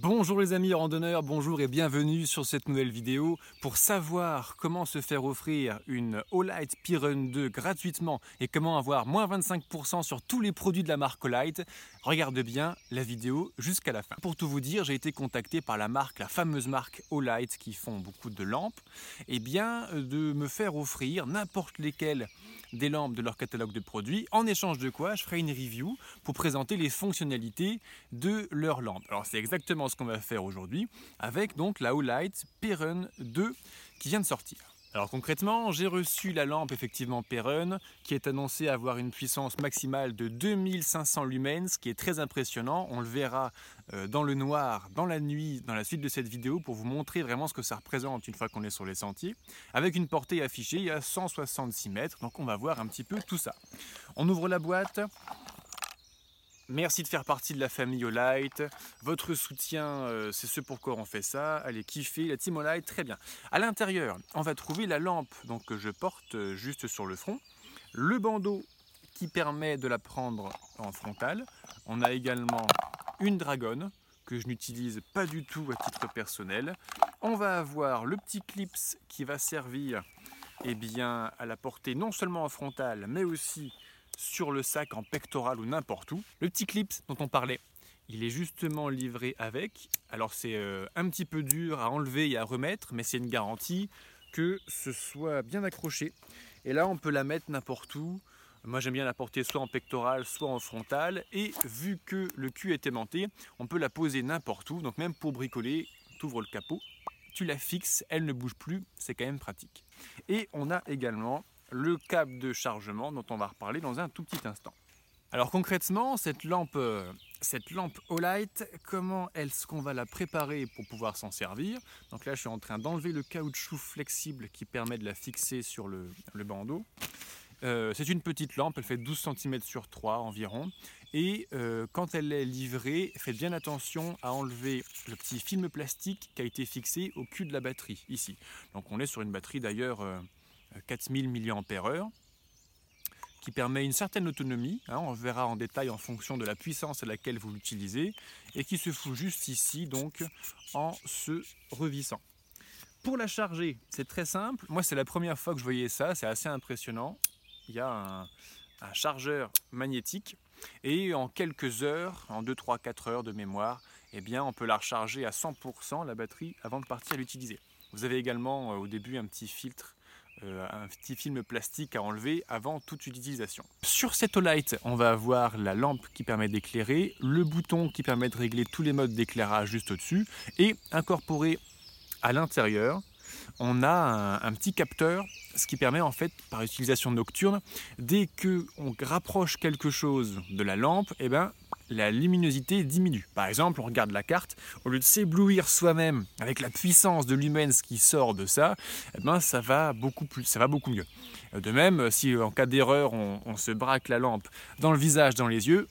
Bonjour les amis randonneurs, bonjour et bienvenue sur cette nouvelle vidéo. Pour savoir comment se faire offrir une Olight Pirun 2 gratuitement et comment avoir moins 25% sur tous les produits de la marque Olight, regarde bien la vidéo jusqu'à la fin. Pour tout vous dire, j'ai été contacté par la marque, la fameuse marque Olight qui font beaucoup de lampes, et eh bien de me faire offrir n'importe lesquelles des lampes de leur catalogue de produits, en échange de quoi je ferai une review pour présenter les fonctionnalités de leurs lampes. Alors c'est exactement ce qu'on va faire aujourd'hui avec donc la Olight Perun 2 qui vient de sortir. Alors concrètement, j'ai reçu la lampe effectivement Perun qui est annoncée avoir une puissance maximale de 2500 lumens, ce qui est très impressionnant. On le verra euh, dans le noir, dans la nuit, dans la suite de cette vidéo pour vous montrer vraiment ce que ça représente une fois qu'on est sur les sentiers. Avec une portée affichée à 166 mètres, donc on va voir un petit peu tout ça. On ouvre la boîte, Merci de faire partie de la famille Olight. Votre soutien, euh, c'est ce pourquoi on fait ça. Allez, kiffer la team Olight, très bien. À l'intérieur, on va trouver la lampe que je porte euh, juste sur le front. Le bandeau qui permet de la prendre en frontal. On a également une dragonne que je n'utilise pas du tout à titre personnel. On va avoir le petit clips qui va servir eh bien, à la porter non seulement en frontal, mais aussi sur le sac en pectoral ou n'importe où. Le petit clip dont on parlait, il est justement livré avec. Alors c'est euh, un petit peu dur à enlever et à remettre, mais c'est une garantie que ce soit bien accroché. Et là, on peut la mettre n'importe où. Moi, j'aime bien la porter soit en pectoral, soit en frontal. Et vu que le cul est aimanté, on peut la poser n'importe où. Donc même pour bricoler, tu ouvres le capot, tu la fixes, elle ne bouge plus. C'est quand même pratique. Et on a également le câble de chargement dont on va reparler dans un tout petit instant. Alors concrètement, cette lampe, euh, cette lampe Olight, comment est-ce qu'on va la préparer pour pouvoir s'en servir? Donc là, je suis en train d'enlever le caoutchouc flexible qui permet de la fixer sur le, bandeau. Euh, c'est une petite lampe, elle fait 12 cm sur 3 environ. Et euh, quand elle est livrée, faites bien attention à enlever le petit film plastique qui a été fixé au cul de la batterie, ici. Donc on est sur une batterie d'ailleurs 4000 mAh qui permet une certaine autonomie, hein, on verra en détail en fonction de la puissance à laquelle vous l'utilisez, et qui se fout juste ici donc en se revissant. Pour la charger, c'est très simple. Moi, c'est la première fois que je voyais ça, c'est assez impressionnant. Il y a un, chargeur magnétique et en quelques heures, en 2, 3, 4 heures de mémoire, eh bien, on peut la recharger à 100% la batterie avant de partir l'utiliser. Vous avez également euh, au début un petit filtre euh, un petit film plastique à enlever avant toute utilisation. Sur cette Olight, on va avoir la lampe qui permet d'éclairer, le bouton qui permet de régler tous les modes d'éclairage juste au-dessus et incorporé à l'intérieur, on a un, petit capteur, ce qui permet en fait, par utilisation nocturne, dès que on rapproche quelque chose de la lampe, eh ben, la luminosité diminue. Par exemple, on regarde la carte, au lieu de s'éblouir soi-même avec la puissance de lumens qui sort de ça, eh ben, ça va beaucoup plus, ça va beaucoup mieux. De même, si en cas d'erreur on se braque la lampe dans le visage, dans les yeux,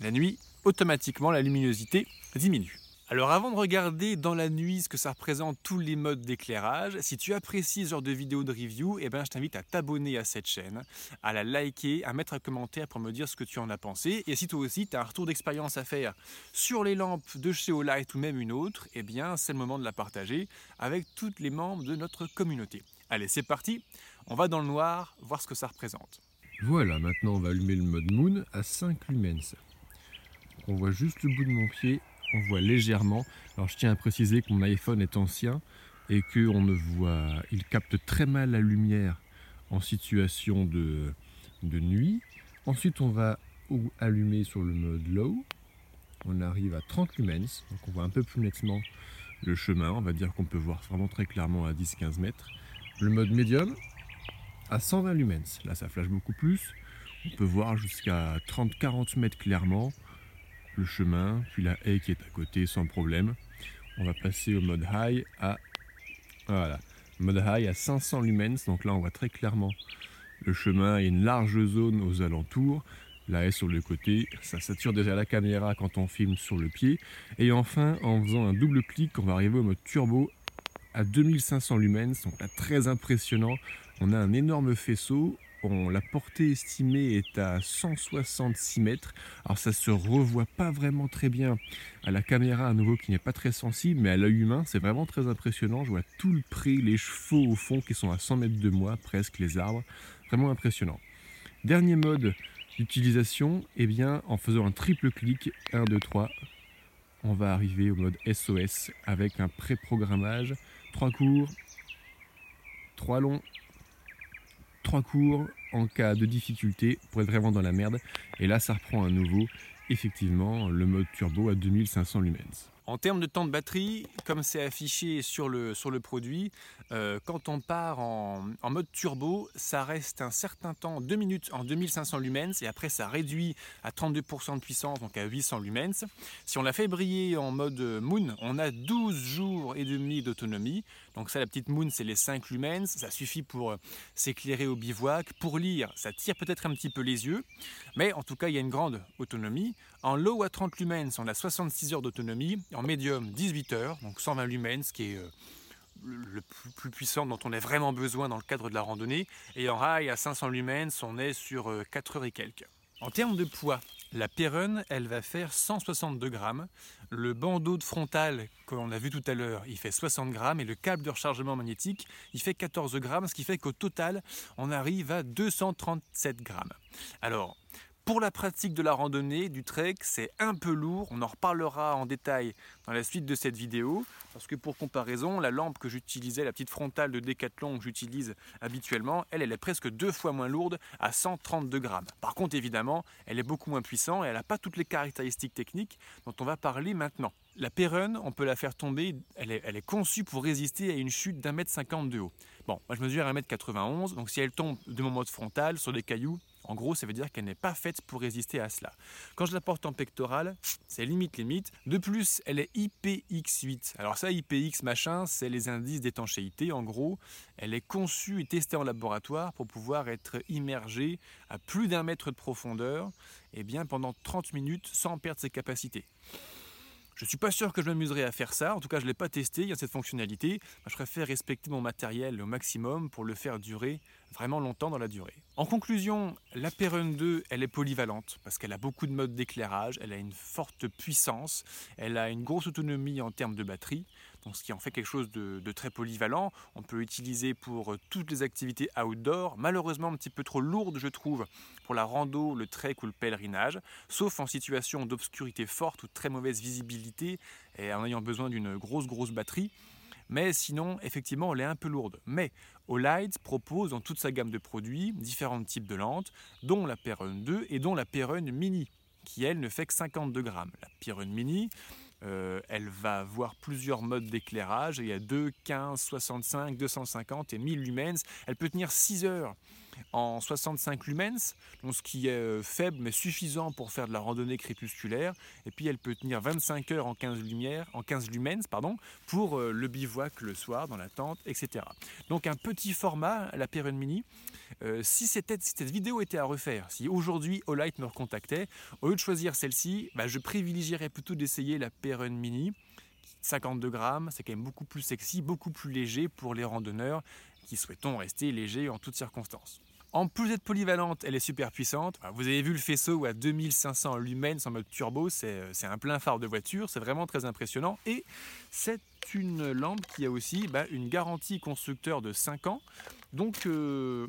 la nuit, automatiquement la luminosité diminue. Alors avant de regarder dans la nuit ce que ça représente tous les modes d'éclairage, si tu apprécies ce genre de vidéo de review, eh ben, je t'invite à t'abonner à cette chaîne, à la liker, à mettre un commentaire pour me dire ce que tu en as pensé. Et si toi aussi tu as un retour d'expérience à faire sur les lampes de chez Olight ou même une autre, eh bien c'est le moment de la partager avec tous les membres de notre communauté. Allez, c'est parti, on va dans le noir voir ce que ça représente. Voilà, maintenant on va allumer le mode Moon à 5 lumens. On voit juste le bout de mon pied on voit légèrement. Alors je tiens à préciser que mon iPhone est ancien et qu'on ne voit, il capte très mal la lumière en situation de, de nuit. Ensuite on va allumer sur le mode low. On arrive à 30 lumens, donc on voit un peu plus nettement le chemin. On va dire qu'on peut voir vraiment très clairement à 10-15 mètres. Le mode médium à 120 lumens. Là ça flash beaucoup plus. On peut voir jusqu'à 30-40 mètres clairement le chemin, puis la haie qui est à côté sans problème. On va passer au mode high à voilà, mode high à 500 lumens. Donc là, on voit très clairement le chemin et une large zone aux alentours. La haie sur le côté, ça sature déjà la caméra quand on filme sur le pied. Et enfin, en faisant un double clic, on va arriver au mode turbo à 2500 lumens. Donc là, très impressionnant. On a un énorme faisceau la portée estimée est à 166 mètres. Alors ça se revoit pas vraiment très bien à la caméra à nouveau qui n'est pas très sensible, mais à l'œil humain c'est vraiment très impressionnant. Je vois tout le pré, les chevaux au fond qui sont à 100 mètres de moi, presque les arbres. Vraiment impressionnant. Dernier mode d'utilisation, eh bien en faisant un triple clic, 1, 2, 3, on va arriver au mode SOS avec un pré-programmage. 3 cours, 3 longs, 3 cours en cas de difficulté pour être vraiment dans la merde. Et là, ça reprend à nouveau, effectivement, le mode turbo à 2500 lumens. En termes de temps de batterie, comme c'est affiché sur le, sur le produit, euh, quand on part en, mode turbo, ça reste un certain temps, 2 minutes en 2500 lumens, et après ça réduit à 32% de puissance, donc à 800 lumens. Si on la fait briller en mode moon, on a 12 jours et demi d'autonomie. Donc ça, la petite moon, c'est les 5 lumens, ça suffit pour euh, s'éclairer au bivouac. Pour lire, ça tire peut-être un petit peu les yeux, mais en tout cas, il y a une grande autonomie. En low à 30 lumens, on a 66 heures d'autonomie. En médium, 18 heures, donc 120 lumens, qui est euh, le plus puissant dont on a vraiment besoin dans le cadre de la randonnée. Et en high, à 500 lumens, on est sur 4 euh, heures et quelques. En termes de poids, la Perrun, elle va faire 162 grammes. Le bandeau de frontal qu'on a vu tout à l'heure, il fait 60 grammes. Et le câble de rechargement magnétique, il fait 14 grammes. Ce qui fait qu'au total, on arrive à 237 grammes. Alors, pour la pratique de la randonnée, du trek, c'est un peu lourd. On en reparlera en détail dans la suite de cette vidéo. Parce que pour comparaison, la lampe que j'utilisais, la petite frontale de Decathlon que j'utilise habituellement, elle, elle est presque deux fois moins lourde à 132 grammes. Par contre, évidemment, elle est beaucoup moins puissante et elle n'a pas toutes les caractéristiques techniques dont on va parler maintenant. La Perrun, on peut la faire tomber, elle est, elle est conçue pour résister à une chute d'un mètre cinquante de haut. Bon, moi je mesure 1m91, donc si elle tombe de mon mode frontal sur des cailloux, en gros, ça veut dire qu'elle n'est pas faite pour résister à cela. Quand je la porte en pectoral, c'est limite limite. De plus, elle est IPX8. Alors ça, IPX machin, c'est les indices d'étanchéité. En gros, elle est conçue et testée en laboratoire pour pouvoir être immergée à plus d'un mètre de profondeur et eh bien pendant 30 minutes sans perdre ses capacités. Je ne suis pas sûr que je m'amuserai à faire ça, en tout cas je ne l'ai pas testé, il y a cette fonctionnalité. je préfère respecter mon matériel au maximum pour le faire durer vraiment longtemps dans la durée. En conclusion, la Perun 2, elle est polyvalente parce qu'elle a beaucoup de modes d'éclairage, elle a une forte puissance, elle a une grosse autonomie en termes de batterie, donc ce qui en fait quelque chose de, très polyvalent. On peut l'utiliser pour euh, toutes les activités outdoor, malheureusement un petit peu trop lourde je trouve pour la rando, le trek ou le pèlerinage, sauf en situation d'obscurité forte ou très mauvaise visibilité et en ayant besoin d'une grosse grosse batterie. Mais sinon, effectivement, elle est un peu lourde. Mais Olight propose dans toute sa gamme de produits différents types de lentes, dont la Perun 2 et dont la Perun Mini, qui elle ne fait que 52 grammes. La Perun Mini, euh, elle va avoir plusieurs modes d'éclairage. Il y a 2, 15, 65, 250 et 1000 lumens. Elle peut tenir 6 heures en 65 lumens, donc ce qui est euh, faible mais suffisant pour faire de la randonnée crépusculaire. Et puis elle peut tenir 25 heures en 15, lumières, en 15 lumens pardon, pour euh, le bivouac le soir dans la tente, etc. Donc un petit format, la Perun Mini. Si, cette vidéo était à refaire, si aujourd'hui Olight me recontactait, au lieu de choisir celle-ci, bah, je privilégierais plutôt d'essayer la Perun Mini. 52 grammes, c'est quand même beaucoup plus sexy, beaucoup plus léger pour les randonneurs qui souhaitons rester légers en toutes circonstances. En plus d'être polyvalente, elle est super puissante. Vous avez vu le faisceau à 2500 lumens en mode turbo, c'est un plein phare de voiture, c'est vraiment très impressionnant. Et c'est une lampe qui a aussi bah, une garantie constructeur de 5 ans. Donc, euh,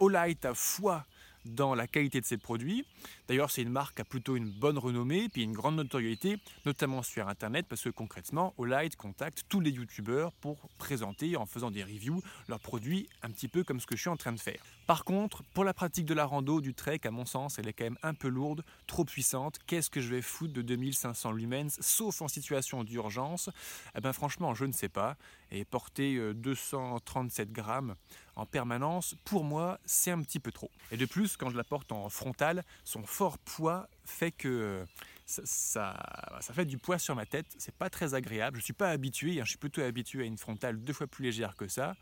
Olight a foi dans la qualité de ses produits. D'ailleurs, c'est une marque qui a plutôt une bonne renommée, puis une grande notoriété, notamment sur Internet, parce que concrètement, Olight contacte tous les youtubeurs pour présenter, en faisant des reviews, leurs produits un petit peu comme ce que je suis en train de faire. Par contre, pour la pratique de la rando, du trek, à mon sens, elle est quand même un peu lourde, trop puissante. Qu'est-ce que je vais foutre de 2500 lumens, sauf en situation d'urgence? Eh bien franchement, je ne sais pas. Et porter 237 euh, grammes en permanence, pour moi, c'est un petit peu trop. Et de plus, quand je la porte en frontal, son fort poids fait que euh, ça, ça, fait du poids sur ma tête. C'est pas très agréable. Je suis pas habitué. Hein. je suis plutôt habitué à une frontale deux fois plus légère que ça.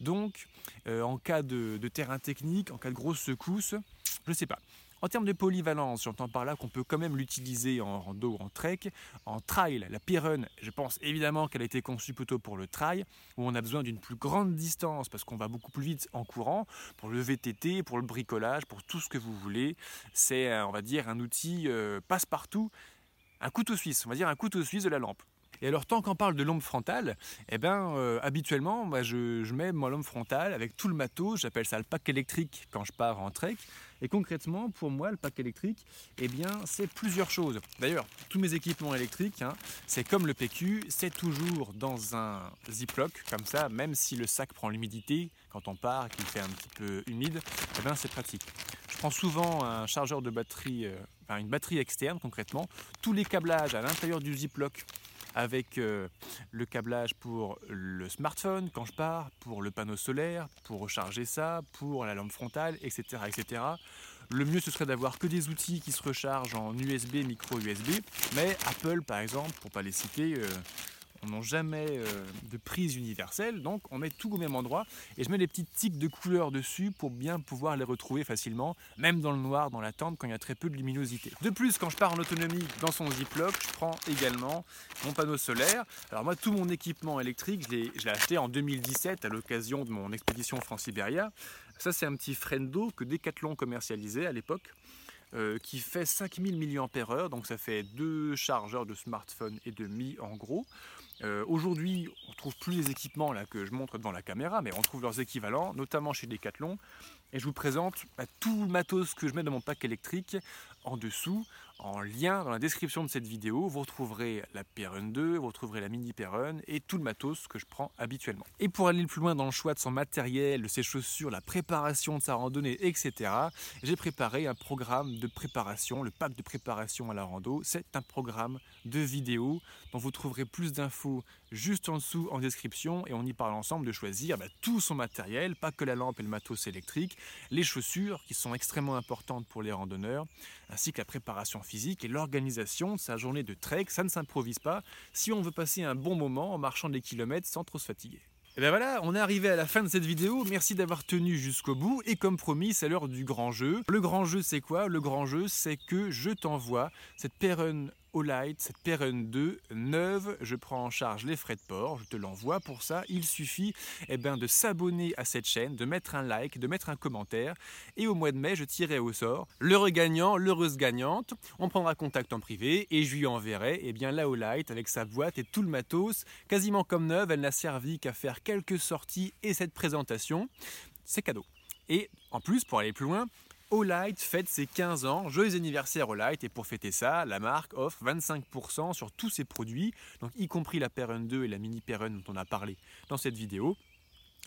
Donc, euh, en cas de, terrain technique, en cas de grosse secousse, je sais pas. En termes de polyvalence, j'entends par là qu'on peut quand même l'utiliser en rando ou en trek. En trail, la Pirun, je pense évidemment qu'elle a été conçue plutôt pour le trail, où on a besoin d'une plus grande distance parce qu'on va beaucoup plus vite en courant, pour le VTT, pour le bricolage, pour tout ce que vous voulez. C'est, on va dire, un outil euh, passe-partout, un couteau suisse, on va dire un couteau suisse de la lampe. Et alors, tant qu'on parle de lampe frontale, eh ben, euh, habituellement, je, mets ma lampe frontale avec tout le matos. J'appelle ça le pack électrique quand je pars en trek. Et concrètement, pour moi, le pack électrique, eh bien, c'est plusieurs choses. D'ailleurs, tous mes équipements électriques, hein, c'est comme le PQ, c'est toujours dans un ziploc, comme ça, même si le sac prend l'humidité quand on part, qu'il fait un petit peu humide, eh ben, c'est pratique. Je prends souvent un chargeur de batterie, euh, enfin une batterie externe concrètement, tous les câblages à l'intérieur du ziploc avec euh, le câblage pour le smartphone quand je pars, pour le panneau solaire, pour recharger ça, pour la lampe frontale, etc. etc. Le mieux ce serait d'avoir que des outils qui se rechargent en USB, micro USB, mais Apple par exemple, pour pas les citer, euh, n'ont jamais euh, de prise universelle, donc on met tout au même endroit et je mets des petites tics de couleur dessus pour bien pouvoir les retrouver facilement, même dans le noir, dans la tente, quand il y a très peu de luminosité. De plus, quand je pars en autonomie dans son Ziploc, je prends également mon panneau solaire. Alors moi, tout mon équipement électrique, je l'ai acheté en 2017 à l'occasion de mon expédition France-Iberia. Ça, c'est un petit Frendo que Decathlon commercialisait à l'époque. Euh, qui fait 5000 mAh, donc ça fait deux chargeurs de smartphone et demi en gros. Euh, aujourd'hui, on ne trouve plus les équipements là, que je montre devant la caméra, mais on trouve leurs équivalents, notamment chez Decathlon. Et je vous présente bah, tout le matos que je mets dans mon pack électrique en dessous, en lien dans la description de cette vidéo. Vous retrouverez la Perun 2, vous retrouverez la Mini Perun et tout le matos que je prends habituellement. Et pour aller plus loin dans le choix de son matériel, de ses chaussures, la préparation de sa randonnée, etc., j'ai préparé un programme de préparation, le pack de préparation à la rando. C'est un programme de vidéo dont vous trouverez plus d'infos juste en dessous en description et on y parle ensemble de choisir bah, tout son matériel, pas que la lampe et le matos électrique, les chaussures qui sont extrêmement importantes pour les randonneurs, ainsi que la préparation physique et l'organisation de sa journée de trek. Ça ne s'improvise pas si on veut passer un bon moment en marchant des kilomètres sans trop se fatiguer. Et ben voilà, on est arrivé à la fin de cette vidéo. Merci d'avoir tenu jusqu'au bout. Et comme promis, c'est l'heure du grand jeu. Le grand jeu, c'est quoi? Le grand jeu, c'est que je t'envoie cette Perun Light, cette Perun 2 neuve. Je prends en charge les frais de port, je te l'envoie. Pour ça, il suffit eh ben, de s'abonner à cette chaîne, de mettre un like, de mettre un commentaire. Et au mois de mai, je tirerai au sort l'heureux gagnant, l'heureuse gagnante. On prendra contact en privé et je lui enverrai eh bien, la Light avec sa boîte et tout le matos. Quasiment comme neuve, elle n'a servi qu'à faire quelques sorties et cette présentation. C'est cadeau. Et en plus, pour aller plus loin, Olight fête ses 15 ans, joyeux anniversaire Olight. Et pour fêter ça, la marque offre 25% sur tous ses produits, donc y compris la Perun 2 et la Mini Perun dont on a parlé dans cette vidéo.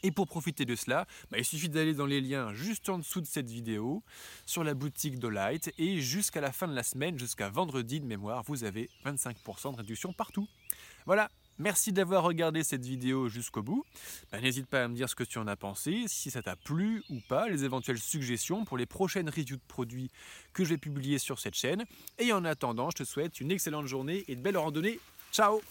Et pour profiter de cela, bah, il suffit d'aller dans les liens juste en dessous de cette vidéo, sur la boutique d'Olight, et jusqu'à la fin de la semaine, jusqu'à vendredi de mémoire, vous avez 25% de réduction partout. Voilà, Merci d'avoir regardé cette vidéo jusqu'au bout. Bah, n'hésite pas à me dire ce que tu en as pensé, si ça t'a plu ou pas, les éventuelles suggestions pour les prochaines reviews de produits que je vais publier sur cette chaîne. Et en attendant, je te souhaite une excellente journée et de belles randonnées. Ciao